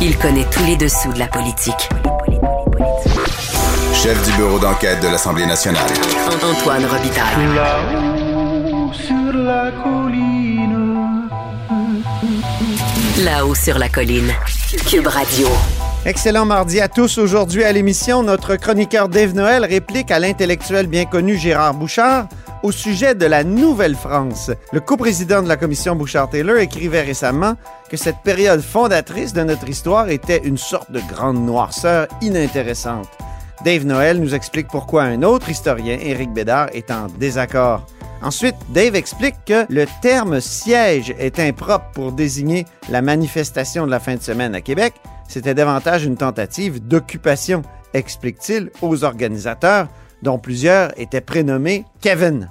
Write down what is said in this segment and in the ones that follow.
Il connaît tous les dessous de la politique. Chef du bureau d'enquête de l'Assemblée nationale. Antoine Robitaille. Là-haut sur la colline. Là-haut sur la colline. Cube Radio. Excellent mardi à tous. Aujourd'hui à l'émission, notre chroniqueur Dave Noël réplique à l'intellectuel bien connu Gérard Bouchard au sujet de la Nouvelle-France. Le coprésident de la commission Bouchard-Taylor écrivait récemment que cette période fondatrice de notre histoire était une sorte de grande noirceur inintéressante. Dave Noël nous explique pourquoi un autre historien, Éric Bédard, est en désaccord. Ensuite, Dave explique que le terme siège est impropre pour désigner la manifestation de la fin de semaine à Québec. C'était davantage une tentative d'occupation, explique-t-il aux organisateurs, dont plusieurs étaient prénommés Kevin.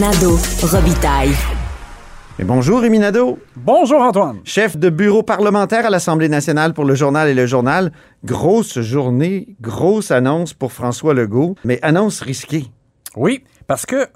Nado Robitaille. Et bonjour, Réminado. Bonjour, Antoine. Chef de bureau parlementaire à l'Assemblée nationale pour le journal et le journal. Grosse journée, grosse annonce pour François Legault, mais annonce risquée. Oui, parce que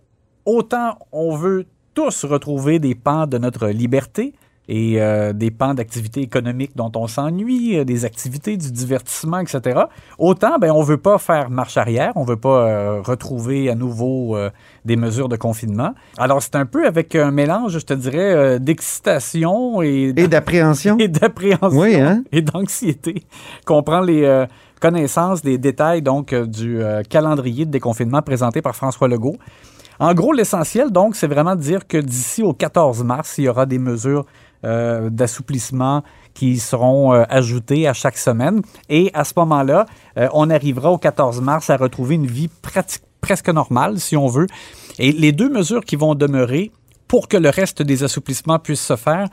autant on veut tous retrouver des pans de notre liberté et euh, des pans d'activités économiques dont on s'ennuie, euh, des activités du divertissement, etc. Autant, ben, on veut pas faire marche arrière, on veut pas euh, retrouver à nouveau euh, des mesures de confinement. Alors, c'est un peu avec un mélange, je te dirais, d'excitation et, d'appréhension. et d'appréhension Oui, hein? et d'anxiété qu'on prend les connaissances des détails donc du calendrier de déconfinement présenté par François Legault. En gros, l'essentiel, donc, c'est vraiment de dire que d'ici au 14 mars, il y aura des mesures euh, d'assouplissement qui seront euh, ajoutées à chaque semaine. Et à ce moment-là, euh, on arrivera au 14 mars à retrouver une vie presque normale, si on veut. Et les deux mesures qui vont demeurer pour que le reste des assouplissements puissent se faire,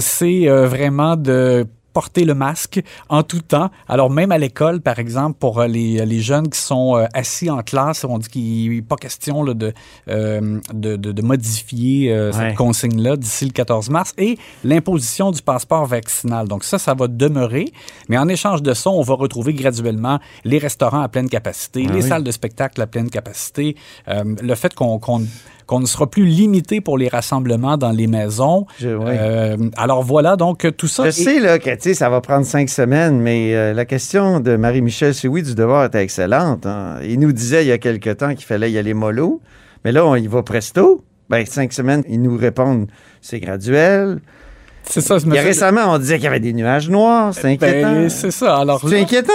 c'est vraiment de porter le masque en tout temps. Alors même à l'école, par exemple, pour euh, les, les jeunes qui sont euh, assis en classe, on dit qu'il n'est pas question là, de, euh, de, de, de modifier euh, Ouais. cette consigne-là d'ici le 14 mars et l'imposition du passeport vaccinal. Donc ça, ça va demeurer. Mais en échange de ça, on va retrouver graduellement les restaurants à pleine capacité, les oui. salles de spectacle à pleine capacité, euh, le fait qu'on qu'on qu'on ne sera plus limité pour les rassemblements dans les maisons. Je- oui. Euh, alors voilà, donc tout ça. Je est- sais là, que ça va prendre cinq semaines, mais euh, la question de Marie-Michel Sioui du Devoir était excellente. hein. Il nous disait il y a quelque temps qu'il fallait y aller mollo, mais là, on y va presto. Ben, cinq semaines, ils nous répondent c'est graduel. C'est ça, je me Il y a fais- récemment, on disait qu'il y avait des nuages noirs. C'est inquiétant. Ben, c'est ça. Alors c'est là, inquiétant.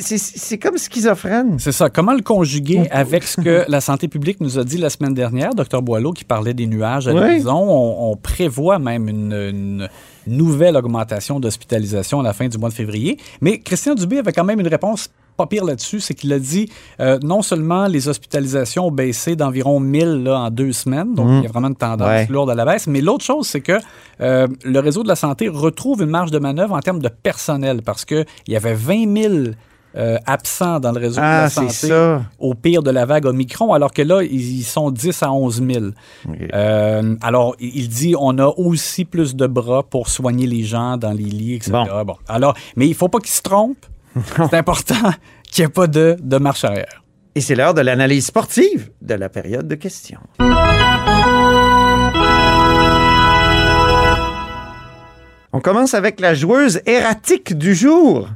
c'est- comme schizophrène. C'est ça. Comment le conjuguer avec ce que la santé publique nous a dit la semaine dernière, Dr Boileau, qui parlait des nuages à Oui. l'horizon. On, on prévoit même une, une nouvelle augmentation d'hospitalisation à la fin du mois de février. Mais Christian Dubé avait quand même une réponse pas pire là-dessus, c'est qu'il a dit euh, non seulement les hospitalisations ont baissé d'environ 1000 là, en deux semaines, donc il y a vraiment une tendance Ouais. lourde à la baisse, mais l'autre chose, c'est que euh, le réseau de la santé retrouve une marge de manœuvre en termes de personnel, parce qu'il y avait 20 000 euh, absents dans le réseau de Ah, la c'est santé au pire de la vague Omicron, alors que là, ils ils sont 10 à 11 000. Euh, alors, il dit on a aussi plus de bras pour soigner les gens dans les lits, etc. Bon. Alors, mais il faut pas qu'ils se trompent. C'est important qu'il n'y ait pas de, de marche arrière. Et c'est l'heure de l'analyse sportive de la période de questions. On commence avec la joueuse erratique du jour.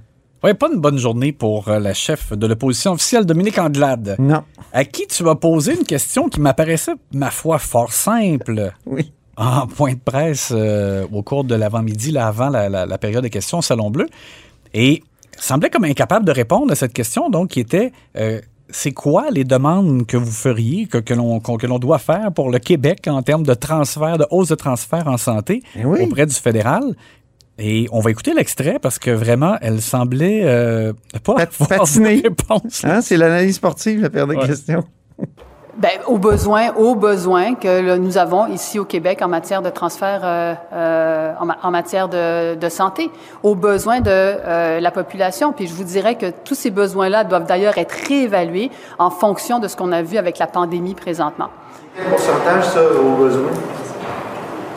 Ouais, pas une bonne journée pour euh, la chef de l'opposition officielle, Dominique Anglade, Non. à qui tu as posé une question qui m'apparaissait, ma foi, fort simple? Oui. en point de presse euh, au cours de l'avant-midi, là, avant la, la- la période de questions au Salon Bleu. Et semblait comme incapable de répondre à cette question, donc, qui était euh, c'est quoi les demandes que vous feriez, que, que l'on que l'on doit faire pour le Québec en termes de transfert, de hausse de transfert en santé Eh oui. auprès du fédéral? Et on va écouter l'extrait parce que vraiment, elle semblait euh, pas Pat- avoir de patiner. réponse. Hein, c'est l'analyse sportive, la période de Ouais. questions. Ben, aux besoins, aux besoins que nous avons ici au Québec en matière de transfert, euh, euh, en, ma- en matière de, de santé, aux besoins de euh, la population. Puis je vous dirais que tous ces besoins-là doivent d'ailleurs être réévalués en fonction de ce qu'on a vu avec la pandémie présentement. Quel pourcentage, ça, au besoin?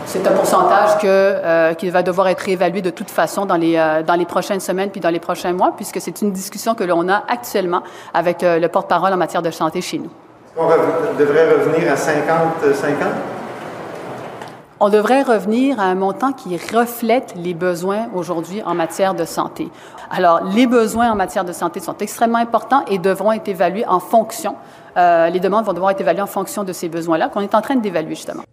C'est un pourcentage que, euh, qui va devoir être réévalué de toute façon dans les, euh, dans les prochaines semaines puis dans les prochains mois, puisque c'est une discussion que l'on a actuellement avec le porte-parole en matière de santé chez nous. On rev- devrait revenir à 50-50? On devrait revenir à un montant qui reflète les besoins aujourd'hui en matière de santé. Alors, les besoins en matière de santé sont extrêmement importants et devront être évalués en fonction. euh, les demandes vont devoir être évaluées en fonction de ces besoins-là qu'on est en train d'évaluer justement.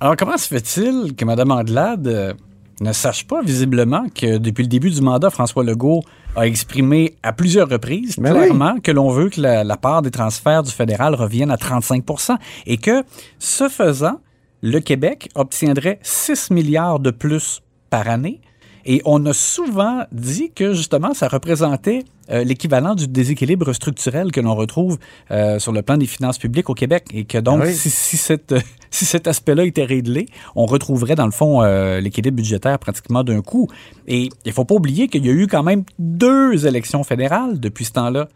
Alors, comment se fait-il que Mme Andelade euh, ne sache pas visiblement que depuis le début du mandat, François Legault a exprimé à plusieurs reprises Ben clairement que l'on veut que la, la part des transferts du fédéral revienne à 35% et que, ce faisant, le Québec obtiendrait 6 milliards de plus par année. Et on a souvent dit que justement, ça représentait euh, l'équivalent du déséquilibre structurel que l'on retrouve euh, sur le plan des finances publiques au Québec. Et que donc, Ah oui. si, si, cette, si cet aspect-là était réglé, on retrouverait dans le fond euh, l'équilibre budgétaire pratiquement d'un coup. Et il faut pas oublier qu'il y a eu quand même deux élections fédérales depuis ce temps-là.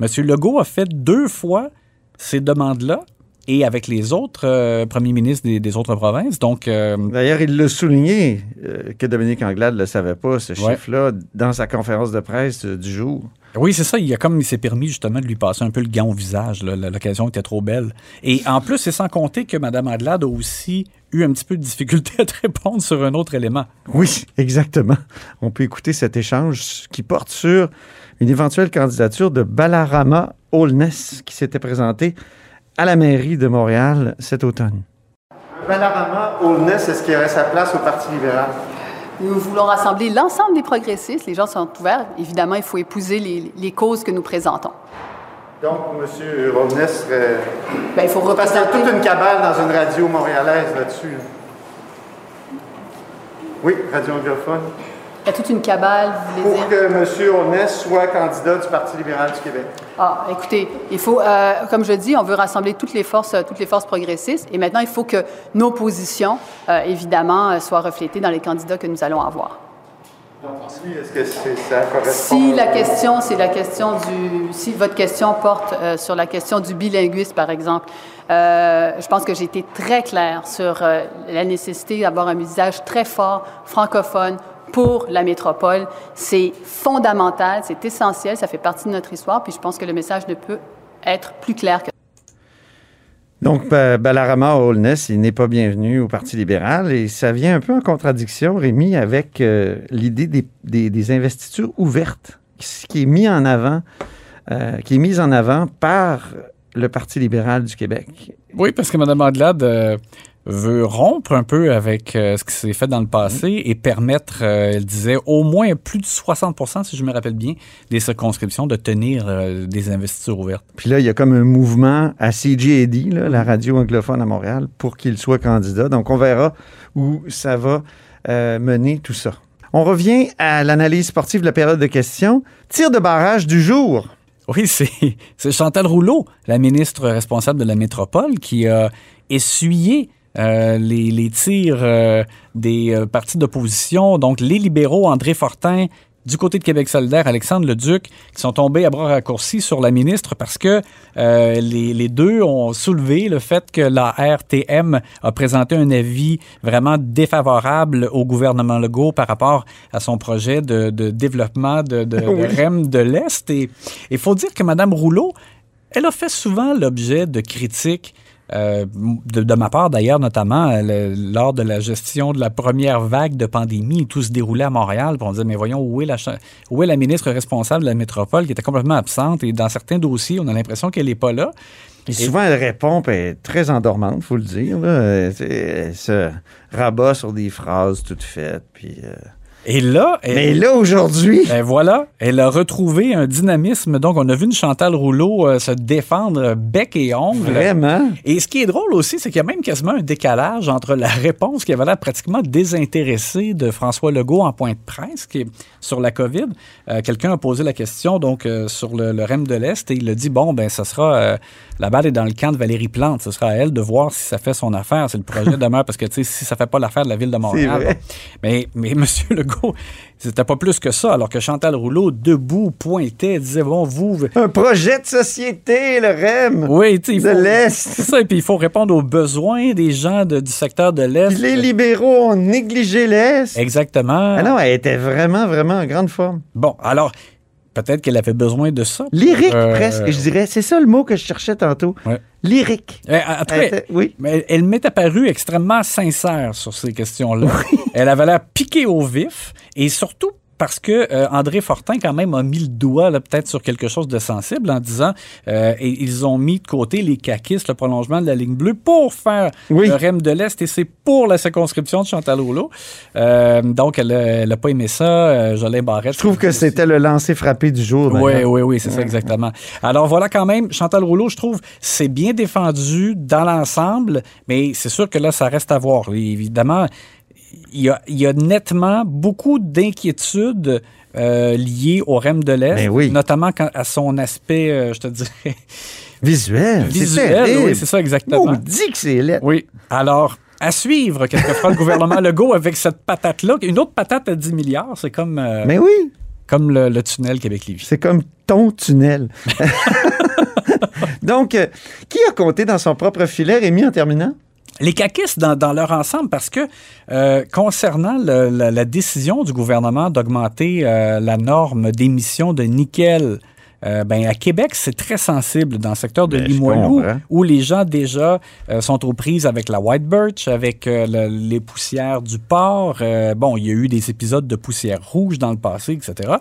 Monsieur Legault a fait deux fois ces demandes-là et avec les autres euh, premiers ministres des, des autres provinces. Donc, euh, D'ailleurs, il l'a souligné euh, que Dominique Anglade ne le savait pas, ce Ouais. chiffre-là, dans sa conférence de presse du jour. Oui, c'est ça. Il a comme il s'est permis justement de lui passer un peu le gant au visage. L'occasion était trop belle. Et en plus, c'est sans compter que Mme Adlade a aussi eu un petit peu de difficulté à te répondre sur un autre élément. Oui, exactement. On peut écouter cet échange qui porte sur une éventuelle candidature de Balarama Holness qui s'était présentée à la mairie de Montréal cet automne. Balarama Holness, est-ce qu'il aurait sa place au Parti libéral? Nous voulons rassembler l'ensemble des progressistes. Les gens sont ouverts. Évidemment, il faut épouser les, les causes que nous présentons. Donc, M. Holness serait... Ben, il faut Parce qu'il y a représenter... toute une cabale dans une radio montréalaise là-dessus. Oui, radio anglophone. Il y a toute une cabale, vous voulez Pour dire? que M. Holness soit candidat du Parti libéral du Québec. Ah, écoutez, il faut, euh, comme je dis, on veut rassembler toutes les forces, euh, toutes les forces progressistes, et maintenant il faut que nos positions, euh, évidemment, soient reflétées dans les candidats que nous allons avoir. Est-ce que c'est- ça correspond? Si la question, c'est la question du, si votre question porte euh, sur la question du bilinguisme, par exemple, euh, je pense que j'ai été très claire sur euh, la nécessité d'avoir un usage très fort francophone pour la métropole. C'est fondamental, c'est essentiel, ça fait partie de notre histoire, puis je pense que le message ne peut être plus clair que Donc, Ba- Balarama Holness, il n'est pas bienvenu au Parti libéral et ça vient un peu en contradiction, Rémi, avec euh, l'idée des, des- des investitures ouvertes, qui qui est mis en avant, euh, qui est mise en avant par le Parti libéral du Québec. Oui, parce que Mme Andelade euh, veut rompre un peu avec euh, ce qui s'est fait dans le passé et permettre, euh, elle disait, au moins plus de 60 si je me rappelle bien, des circonscriptions de tenir euh, des investitures ouvertes. Puis là, il y a comme un mouvement à CJAD, là, la radio anglophone à Montréal, pour qu'il soit candidat. Donc, on verra où ça va euh, mener tout ça. On revient à l'analyse sportive de la période de questions. Tir de barrage du jour. Oui, c'est Chantal Rouleau, la ministre responsable de la métropole, qui a essuyé les, les tirs euh, des euh, partis d'opposition, donc les libéraux, André Fortin, du côté de Québec solidaire, Alexandre Leduc, qui sont tombés à bras raccourcis sur la ministre parce que euh, les, les deux ont soulevé le fait que la RTM a présenté un avis vraiment défavorable au gouvernement Legault par rapport à son projet de, de développement de, de, de REM de l'Est. Et il faut dire que Mme Rouleau, elle a fait souvent l'objet de critiques euh, de, de ma part d'ailleurs, notamment euh, le- lors de la gestion de la première vague de pandémie, tout se déroulait à Montréal. Puis on disait, mais voyons, où est, la, où est la ministre responsable de la métropole qui était complètement absente? Et dans certains dossiers, on a l'impression qu'elle n'est pas là. Et souvent, elle répond, puis elle est très endormante, faut le dire. Là. Elle se rabat sur des phrases toutes faites, puis euh, Et là, elle, Mais là, aujourd'hui, ben voilà, elle a retrouvé un dynamisme. Donc, on a vu une Chantal Rouleau euh, se défendre bec et ongle. vraiment? Et ce qui est drôle aussi, c'est qu'il y a même quasiment un décalage entre la réponse qui avait l'air pratiquement désintéressée de François Legault en point de presse qui est sur la COVID. Euh, Quelqu'un a posé la question donc euh, sur le, le REM de l'Est et il a dit bon ben ça sera euh, la balle est dans le camp de Valérie Plante, ce sera à elle de voir si ça fait son affaire, si le projet demeure parce que tu sais si ça fait pas l'affaire de la ville de Montréal. vrai. bon. Mais mais monsieur Legault, c'était pas plus que ça alors que Chantal Rouleau debout pointait disait bon vous Un projet de société, le REM. oui, tu De l'Est. C'est ça, et puis il faut répondre aux besoins des gens de- du secteur de l'Est. Les libéraux ont négligé l'Est. Exactement. Ah non, elle était vraiment, vraiment en grande forme. Bon, alors, peut-être qu'elle avait besoin de ça. Lyrique, Euh, presque, je dirais. C'est ça le mot que je cherchais tantôt. Ouais. Lyrique. Eh, en tout Elle cas, était- oui. mais elle, elle m'est apparue extrêmement sincère sur ces questions-là. Elle avait l'air piquée au vif et surtout parce que euh, André Fortin quand même a mis le doigt là, peut-être sur quelque chose de sensible en disant euh, et ils ont mis de côté les caquistes, le prolongement de la ligne bleue pour faire Oui. le REM de l'Est et c'est pour la circonscription de Chantal Rouleau. Euh, donc elle, a- elle a pas aimé ça. Euh, Jolin Barrette. Je trouve que c'était le lancer frappé du jour. Oui, oui, oui, c'est ça exactement. Alors voilà quand même, Chantal Rouleau, je trouve, c'est bien défendu dans l'ensemble, mais c'est sûr que là, ça reste à voir. Et évidemment, il y a, il y a nettement beaucoup d'inquiétudes euh, liées au REM de l'Est, Ben oui. notamment quand- à son aspect, euh, je te dirais, Visuel. visuel. Oui, c'est ça exactement. dit que c'est laid. Oui. Alors, à suivre, qu'est-ce que fera le gouvernement Legault avec cette patate-là? Une autre patate à 10 milliards, c'est comme, euh, Mais oui, comme le, le tunnel Québec-Lévis. c'est comme ton tunnel. Donc, euh, qui a compté dans son propre filet, Rémi, en terminant? Les caquistes dans, dans leur ensemble, parce que euh, concernant le- la, la décision du gouvernement d'augmenter euh, la norme d'émission de nickel, euh, ben, à Québec, c'est très sensible dans le secteur de Ben, Limoilou, où les gens déjà euh, sont aux prises avec la white birch, avec euh, le- les poussières du port. Euh, bon, il y a eu des épisodes de poussière rouge dans le passé, etc.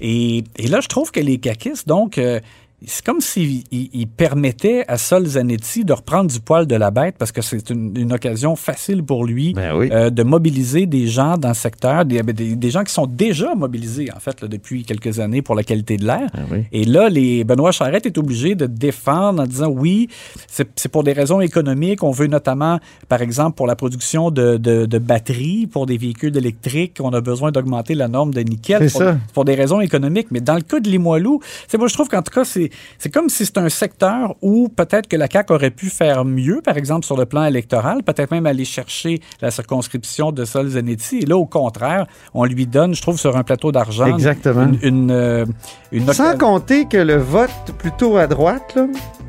Et, et là, je trouve que les caquistes, donc, euh, c'est comme s'ils ils- ils permettaient à Sol Zanetti de reprendre du poil de la bête parce que c'est une, une occasion facile pour lui Ben oui. euh, de mobiliser des gens dans le secteur, des, des- des gens qui sont déjà mobilisés, en fait, là, depuis quelques années pour la qualité de l'air. Ben oui. Et là, les, Benoît Charette est obligé de défendre en disant oui, c'est c'est pour des raisons économiques. On veut notamment, par exemple, pour la production de, de- de batteries pour des véhicules électriques, on a besoin d'augmenter la norme de nickel. C'est pour, ça. pour des raisons économiques. Mais dans le cas de Limoilou, c'est moi je trouve qu'en tout cas, c'est c'est comme si c'est un secteur où peut-être que la CAQ aurait pu faire mieux, par exemple, sur le plan électoral, peut-être même aller chercher la circonscription de Sol Zanetti. Et là, au contraire, on lui donne, je trouve, sur un plateau d'argent, Exactement. une, une, euh, une Sans compter que le vote plutôt à droite, là,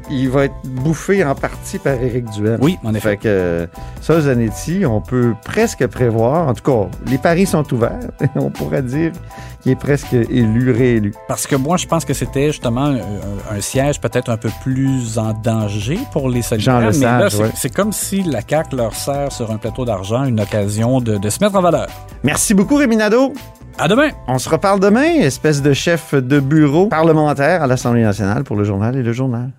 il va être bouffé en partie par Éric Duhem. Oui, en effet. Fait que euh, Zanetti, on peut presque prévoir. En tout cas, les paris sont ouverts. on pourrait dire qu'il est presque élu, réélu. Parce que moi, je pense que c'était justement un, siège peut-être un peu plus en danger pour les solidaires. Mais là, c'est ouais. comme si la CAQ leur sert sur un plateau d'argent une occasion de, de se mettre en valeur. Merci beaucoup, Rémi Nadeau. À demain! On se reparle demain, espèce de chef de bureau parlementaire à l'Assemblée nationale pour le journal et le journal.